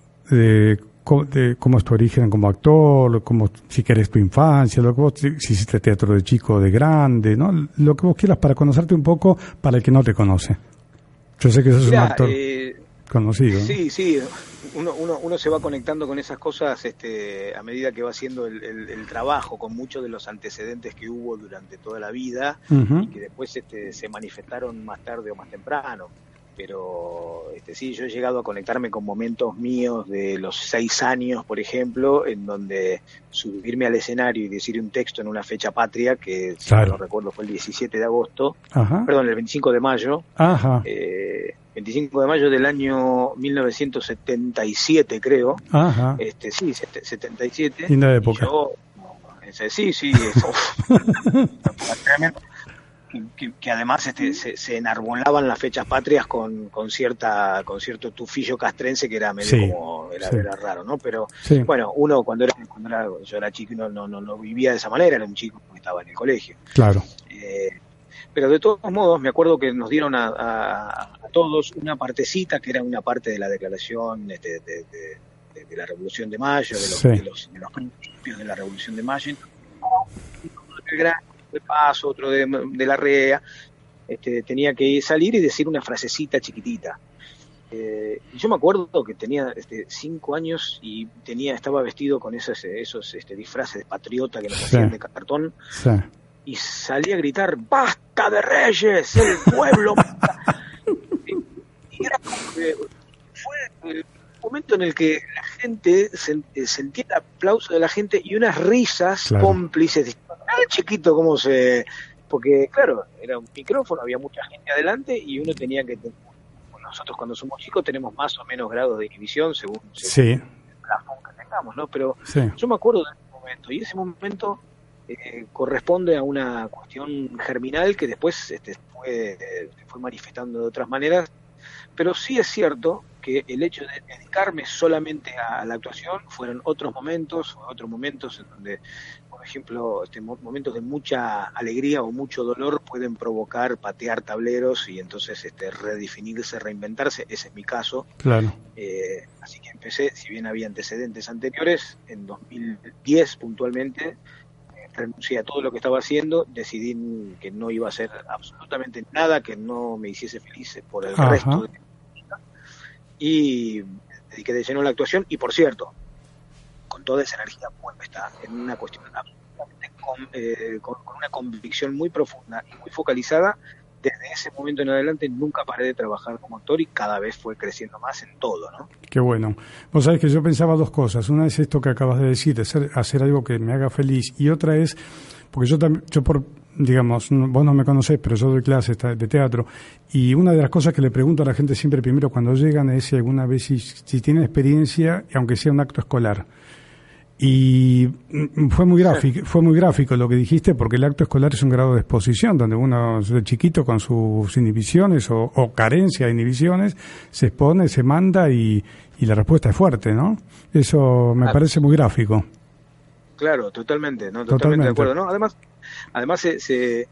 de cómo es tu origen como actor, cómo, si querés tu infancia, lo que vos, si hiciste teatro de chico o de grande, ¿no? Lo que vos quieras para conocerte un poco para el que no te conoce. Yo sé que sos un Mirá, actor eh, conocido. ¿no? Sí, sí, uno, uno, uno se va conectando con esas cosas este, a medida que va haciendo el, el- el trabajo, con muchos de los antecedentes que hubo durante toda la vida y que después este, se manifestaron más tarde o más temprano. Pero este, sí, yo he llegado a conectarme con momentos míos de los seis años, por ejemplo, en donde subirme al escenario y decir un texto en una fecha patria, que si Claro. no recuerdo fue el 17 de agosto, Ajá. perdón, el 25 de mayo, Ajá. eh, 25 de mayo del año 1977, creo. Ajá. Este, sí, sete- 77. Linda Y época. yo, ese, sí, sí, es- (laughs) uf. Tremendo. Que, que- que además este, se, se enarbolaban las fechas patrias con, con cierta con cierto tufillo castrense que era medio Sí, como era, sí. era raro, ¿no? Pero Sí. bueno, uno cuando era cuando era, yo era chico y no, no, no, no vivía de esa manera, era un chico que estaba en el colegio. Claro. Eh, pero de todos modos, me acuerdo que nos dieron a, a- a todos una partecita que era una parte de la declaración este, de, de- de- de la Revolución de Mayo, de los, Sí. de los- de los principios de la Revolución de Mayo. Uno de Paso, otro de, de la REA. Este, tenía que salir y decir una frasecita chiquitita. Eh, yo me acuerdo que tenía este, cinco años y tenía estaba vestido con esos, esos este, disfraces de patriota que nos Sí. hacían de cartón Sí. y salí a gritar, ¡basta de reyes! ¡El pueblo! manda". (laughs) y era como que fue el momento en el que la gente sen- sentía el aplauso de la gente y unas risas Claro. cómplices. Diciendo, "Ah, chiquito, cómo se...! Porque, claro, era un micrófono, había mucha gente adelante y uno tenía que... nosotros cuando somos chicos tenemos más o menos grados de inhibición según, Sí, el plafón que tengamos, ¿no? Pero sí. yo me acuerdo de ese momento y ese momento eh, corresponde a una cuestión germinal que después este, fue, eh, se fue manifestando de otras maneras, pero sí es cierto que el hecho de dedicarme solamente a la actuación fueron otros momentos, otros momentos en donde, por ejemplo, este, mo- momentos de mucha alegría o mucho dolor pueden provocar patear tableros y entonces este, redefinirse, reinventarse, ese es mi caso. Claro. Eh, así que empecé, si bien había antecedentes anteriores, en 2010 puntualmente, eh, renuncié a todo lo que estaba haciendo, decidí que no iba a hacer absolutamente nada que no me hiciese feliz por el Ajá. resto de mi vida. Y dediqué de lleno a la actuación y por cierto, toda esa energía puesta en una cuestión absolutamente con, eh, con- una convicción muy profunda y muy focalizada, desde ese momento en adelante nunca paré de trabajar como actor y cada vez fue creciendo más en todo, ¿no? Qué bueno. Vos sabés que yo pensaba dos cosas. Una es esto que acabas de decir, de hacer, hacer algo que me haga feliz. Y otra es, porque yo también, yo por, digamos, vos no me conocés, pero yo doy clases de teatro. Y una de las cosas que le pregunto a la gente siempre primero cuando llegan es si alguna vez si, si tienen experiencia, aunque sea un acto escolar. Y mm, fue muy gráfico, fue muy gráfico lo que dijiste, porque el acto escolar es un grado de exposición, donde uno de chiquito con sus inhibiciones o, o carencia de inhibiciones se expone, se manda y, y la respuesta es fuerte, ¿no? Eso me Claro. parece muy gráfico. Claro, totalmente, ¿no? Totalmente. Totalmente, de acuerdo, ¿no? Además, además se, se,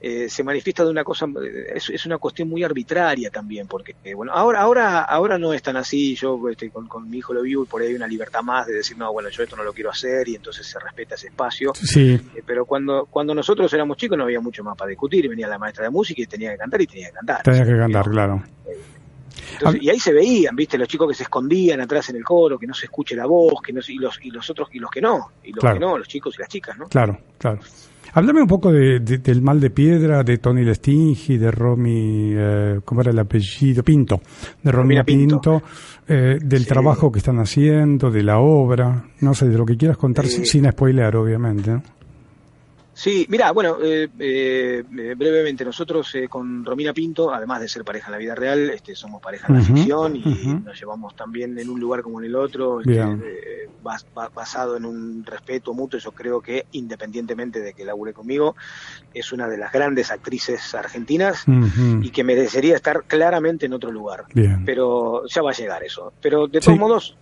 eh, se manifiesta de una cosa, eh, es, es una cuestión muy arbitraria también, porque, eh, bueno, ahora, ahora, ahora no es tan así, yo este, con, con mi hijo lo vivo y por ahí hay una libertad más de decir, no, bueno, yo esto no lo quiero hacer y entonces se respeta ese espacio, Sí, Eh, pero cuando, cuando nosotros éramos chicos no había mucho más para discutir, y venía la maestra de música y tenía que cantar y tenía que cantar. tenía que cantar, no, claro. entonces, y ahí se veían, viste, los chicos que se escondían atrás en el coro, que no se escuche la voz, que no se- y los y los otros y los que no, y los Claro. que no, los chicos y las chicas, ¿no? Claro, claro. Háblame un poco de, de- del mal de piedra, de Tony Lestingi, de Romy, eh, ¿cómo era el apellido? Pinto. De Romina Romina Pinto. Pinto, eh, del Sí. trabajo que están haciendo, de la obra, no sé, de lo que quieras contar Eh, sin- sin spoilear, obviamente. ¿no? Sí, mira, bueno, eh, eh, eh, brevemente, nosotros eh, con Romina Pinto, además de ser pareja en la vida real, este, somos pareja en la ficción y nos llevamos también en un lugar como en el otro, este, eh, bas- ba- basado en un respeto mutuo. Yo creo que, independientemente de que labure conmigo, es una de las grandes actrices argentinas y que merecería estar claramente en otro lugar. Bien. pero ya va a llegar eso. Pero de Sí. todos modos,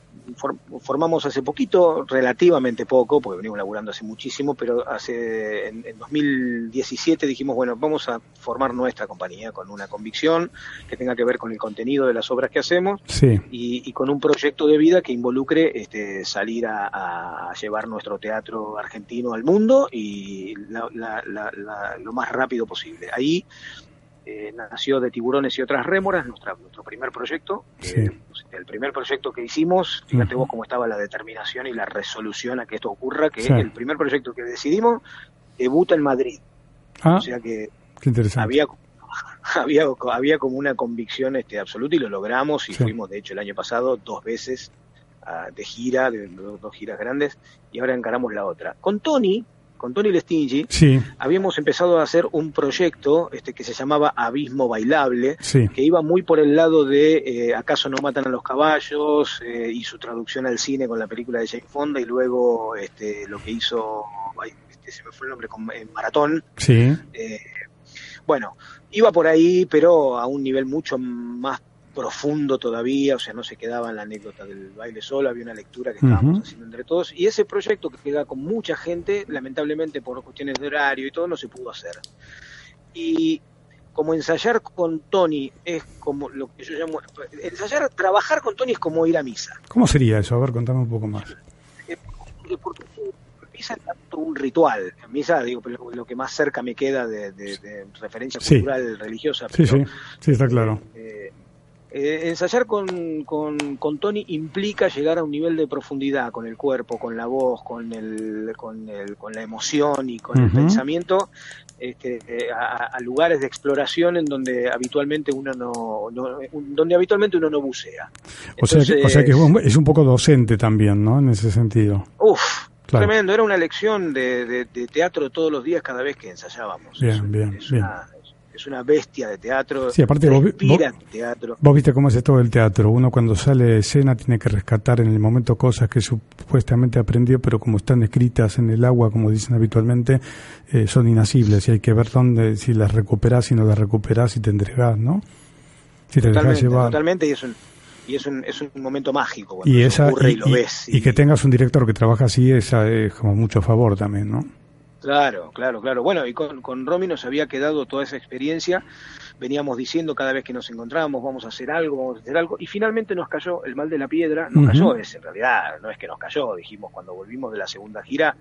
formamos hace poquito, relativamente poco, porque venimos laburando hace muchísimo, pero hace en, en 2017 dijimos, bueno, vamos a formar nuestra compañía con una convicción que tenga que ver con el contenido de las obras que hacemos Sí, y, y con un proyecto de vida que involucre este, salir a, a llevar nuestro teatro argentino al mundo y la- la- la- la- lo más rápido posible. Ahí eh, nació de Tiburones y otras rémoras, nuestra, nuestro primer proyecto. Sí. pues, el primer proyecto que hicimos, fíjate vos cómo estaba la determinación y la resolución a que esto ocurra, que Sí. el primer proyecto que decidimos debuta en Madrid. ah, O sea que qué interesante. había (laughs) había había como una convicción este absoluta y lo logramos y Sí. fuimos de hecho el año pasado dos veces ah, de gira de dos giras grandes y ahora encaramos la otra con Tony con Tony Lestingi Sí, habíamos empezado a hacer un proyecto este que se llamaba Abismo Bailable sí, que iba muy por el lado de eh, acaso no matan a los caballos eh, y su traducción al cine con la película de Jane Fonda y luego este lo que hizo este, se me fue el nombre con eh, Maratón. Sí, bueno, iba por ahí, pero a un nivel mucho más profundo todavía, o sea, no se quedaba en la anécdota del baile solo, había una lectura que estábamos haciendo entre todos, y ese proyecto que queda con mucha gente, lamentablemente por cuestiones de horario y todo, no se pudo hacer. Y como ensayar con Tony es como lo que yo llamo, ensayar, trabajar con Tony es como ir a misa. ¿Cómo sería eso? A ver, contame un poco más. Porque misa es tanto un ritual. Misa, digo, lo, lo que más cerca me queda de, de- de referencia Sí. cultural religiosa. Sí, pero, sí, sí, está claro. eh, Eh, ensayar con, con, con, Tony implica llegar a un nivel de profundidad con el cuerpo, con la voz, con, el, con, el, con la emoción y con el pensamiento, este, a, a, lugares de exploración en donde habitualmente uno no, no donde habitualmente uno no bucea. Entonces, o, sea que, o sea que es un poco docente también, ¿no? En ese sentido. Uf, Claro. Tremendo, era una lección de, de, de, teatro todos los días cada vez que ensayábamos. Bien, es, bien, es bien. Una, es una bestia de teatro. Sí, aparte vos, vos, teatro. vos viste cómo es todo el teatro. Uno cuando sale de escena tiene que rescatar en el momento cosas que supuestamente aprendió, pero como están escritas en el agua, como dicen habitualmente, eh, son inasibles y hay que ver dónde, si las recuperás, si no las recuperás, si te entregás, ¿no? Si te totalmente, llevar. Totalmente, y es un, y es un, es un momento mágico cuando y, esa, ocurre y, y, lo ves. Y, y, que tengas un director que trabaja así esa es como mucho favor también, ¿no? Claro, claro, claro. Bueno, y con, con Romy nos había quedado toda esa experiencia. Veníamos diciendo cada vez que nos encontrábamos, vamos a hacer algo, vamos a hacer algo. Y finalmente nos cayó el mal de la piedra. Nos uh -huh. cayó, es en realidad, no es que nos cayó. Dijimos cuando volvimos de la segunda gira,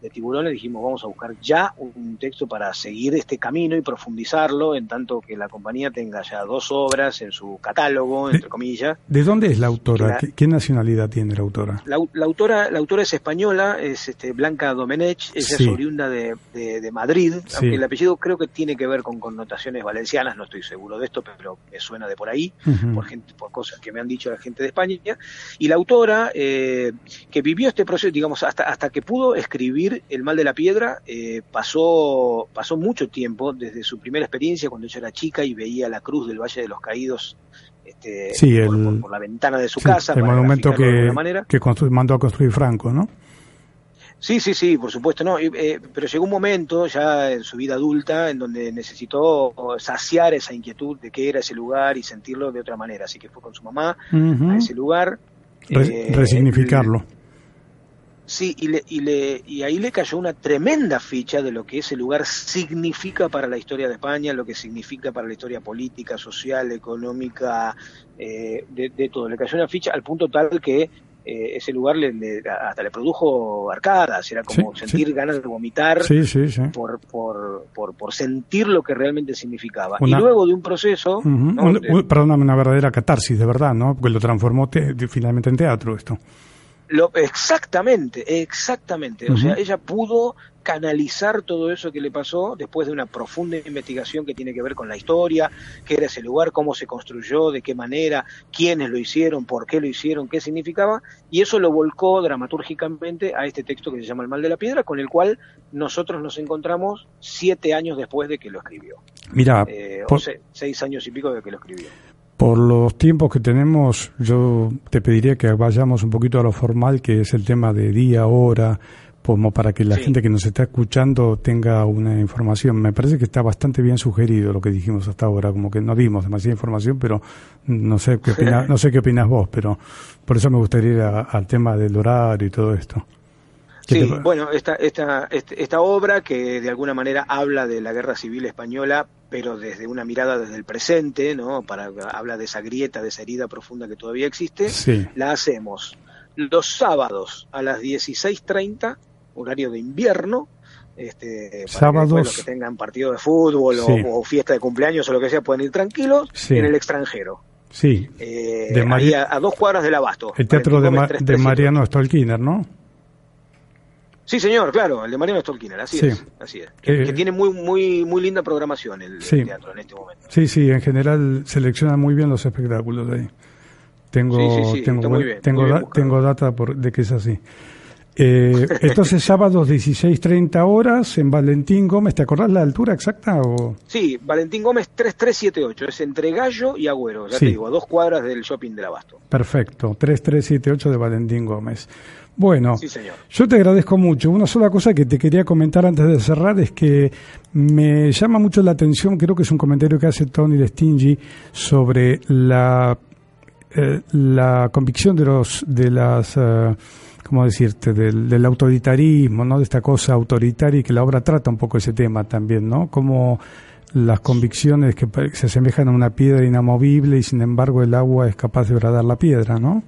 de tiburones dijimos vamos a buscar ya un texto para seguir este camino y profundizarlo en tanto que la compañía tenga ya dos obras en su catálogo entre comillas ¿de dónde es la autora? ¿Qué, ¿Qué, nacionalidad tiene la autora? La, la, autora la autora es española es este, Blanca Domenech ella sí. es oriunda de, de, de Madrid sí. aunque el apellido creo que tiene que ver con connotaciones valencianas no estoy seguro de esto pero me suena de por ahí uh -huh. por gente por cosas que me han dicho la gente de España y la autora eh, que vivió este proceso digamos hasta hasta que pudo escribir el mal de la piedra eh, pasó, pasó mucho tiempo desde su primera experiencia cuando ella era chica y veía la cruz del Valle de los Caídos este, sí, por, el, por, por, la ventana de su sí, casa. El monumento que, que mandó a construir Franco, ¿no? Sí, sí, sí, por supuesto, no. Eh, pero llegó un momento ya en su vida adulta en donde necesitó saciar esa inquietud de qué era ese lugar y sentirlo de otra manera. Así que fue con su mamá uh -huh. a ese lugar. Re eh, resignificarlo. Sí, y, le, y, le, y ahí le cayó una tremenda ficha de lo que ese lugar significa para la historia de España, lo que significa para la historia política, social, económica, eh, de, de, todo. Le cayó una ficha al punto tal que eh, ese lugar le, le, hasta le produjo arcadas, era como sí, sentir sí. ganas de vomitar sí, por, por, por, por, sentir lo que realmente significaba. Una, y luego de un proceso... Uh -huh, ¿no? un, de, perdóname, una verdadera catarsis, de verdad, ¿no? Porque lo transformó te, finalmente en teatro esto. Lo, exactamente, exactamente. Uh -huh. O sea, ella pudo canalizar todo eso que le pasó después de una profunda investigación que tiene que ver con la historia, qué era ese lugar, cómo se construyó, de qué manera, quiénes lo hicieron, por qué lo hicieron, qué significaba, y eso lo volcó dramatúrgicamente a este texto que se llama El mal de la piedra, con el cual nosotros nos encontramos siete años después de que lo escribió. Mira, eh, por... o sea, seis años y pico de que lo escribió. Por los tiempos que tenemos, yo te pediría que vayamos un poquito a lo formal, que es el tema de día, hora, como para que la sí. gente que nos está escuchando tenga una información. Me parece que está bastante bien sugerido lo que dijimos hasta ahora, como que no dimos demasiada información, pero no sé qué opinas, no sé qué opinas vos, pero por eso me gustaría ir a, al tema del horario y todo esto. Sí, bueno, esta, esta, esta obra que de alguna manera habla de la guerra civil española, pero desde una mirada desde el presente, ¿no? Para, habla de esa grieta, de esa herida profunda que todavía existe, sí. la hacemos los sábados a las 16.30, horario de invierno, este, para Sábados. que los que tengan partido de fútbol sí. o, o, fiesta de cumpleaños o lo que sea pueden ir tranquilos sí. en el extranjero. Sí. Eh, de María, a, a, dos cuadras del Abasto. El teatro de, Ma de Mariano Stolkiner, ¿no? Sí, señor, claro, el de Mariano Stolkiner, así sí. es, así es. Que, eh, que, tiene muy, muy, muy linda programación el, sí. el, teatro en este momento. Sí, sí, en general selecciona muy bien los espectáculos ahí. Tengo, sí, tengo, bien, tengo, da, tengo data por, de que es así. Eh, entonces, sábados 16.30 horas en Valentín Gómez, ¿te acordás la altura exacta? O? Sí, Valentín Gómez 3378, es entre Gallo y Agüero, ya sí. te digo, a dos cuadras del shopping del Abasto. Perfecto, 3378 de Valentín Gómez. Bueno, sí, yo te agradezco mucho. Una sola cosa que te quería comentar antes de cerrar es que me llama mucho la atención, creo que es un comentario que hace Tony Destingi sobre la, eh, la convicción de los de las eh, ¿cómo decirte? Del, del, autoritarismo, ¿no? De esta cosa autoritaria y que la obra trata un poco ese tema también, ¿no? Como las convicciones que se asemejan a una piedra inamovible y sin embargo el agua es capaz de bradar la piedra, ¿no?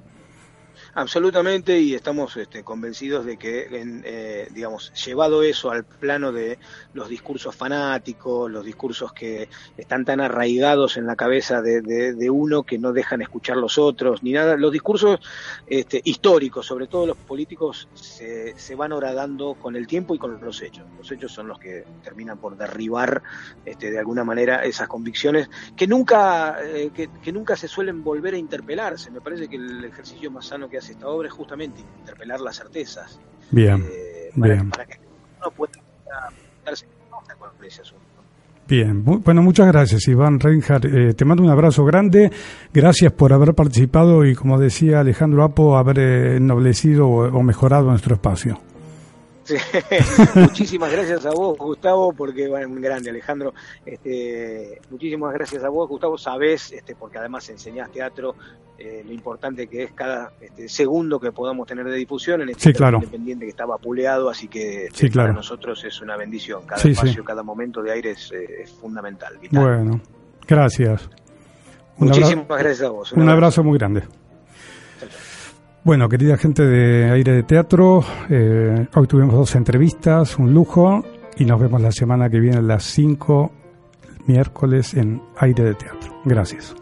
Absolutamente, y estamos este, convencidos de que, en, eh, digamos, llevado eso al plano de los discursos fanáticos, los discursos que están tan arraigados en la cabeza de, de- uno que no dejan escuchar los otros, ni nada, los discursos este, históricos, sobre todo los políticos, se, se van horadando con el tiempo y con los hechos. Los hechos son los que terminan por derribar, este, de alguna manera, esas convicciones que nunca, eh, que, que nunca se suelen volver a interpelarse. Me parece que el ejercicio más sano que hace esta obra es justamente interpelar las certezas. Bien, eh, para, bien. para que uno pueda con ese asunto. bien. Bueno, muchas gracias, Iván Reinhardt. Eh, te mando un abrazo grande. Gracias por haber participado y, como decía Alejandro Apo, haber eh, ennoblecido o mejorado nuestro espacio. Sí. (laughs) muchísimas gracias a vos, Gustavo, porque bueno, un grande, Alejandro. Este, muchísimas gracias a vos, Gustavo. Sabés, este, porque además enseñás teatro, eh, lo importante que es cada este, segundo que podamos tener de difusión en este Sí, claro. independiente que estaba puleado, así que este, Sí, claro. para nosotros es una bendición. Cada espacio, cada momento de aire es, eh, es fundamental. vital. Bueno, gracias. Un Muchísimas gracias a vos. Un abrazo muy grande. Bueno, querida gente de Aire de Teatro, eh, hoy tuvimos dos entrevistas, un lujo, y nos vemos la semana que viene a las 5, miércoles, en Aire de Teatro. Gracias.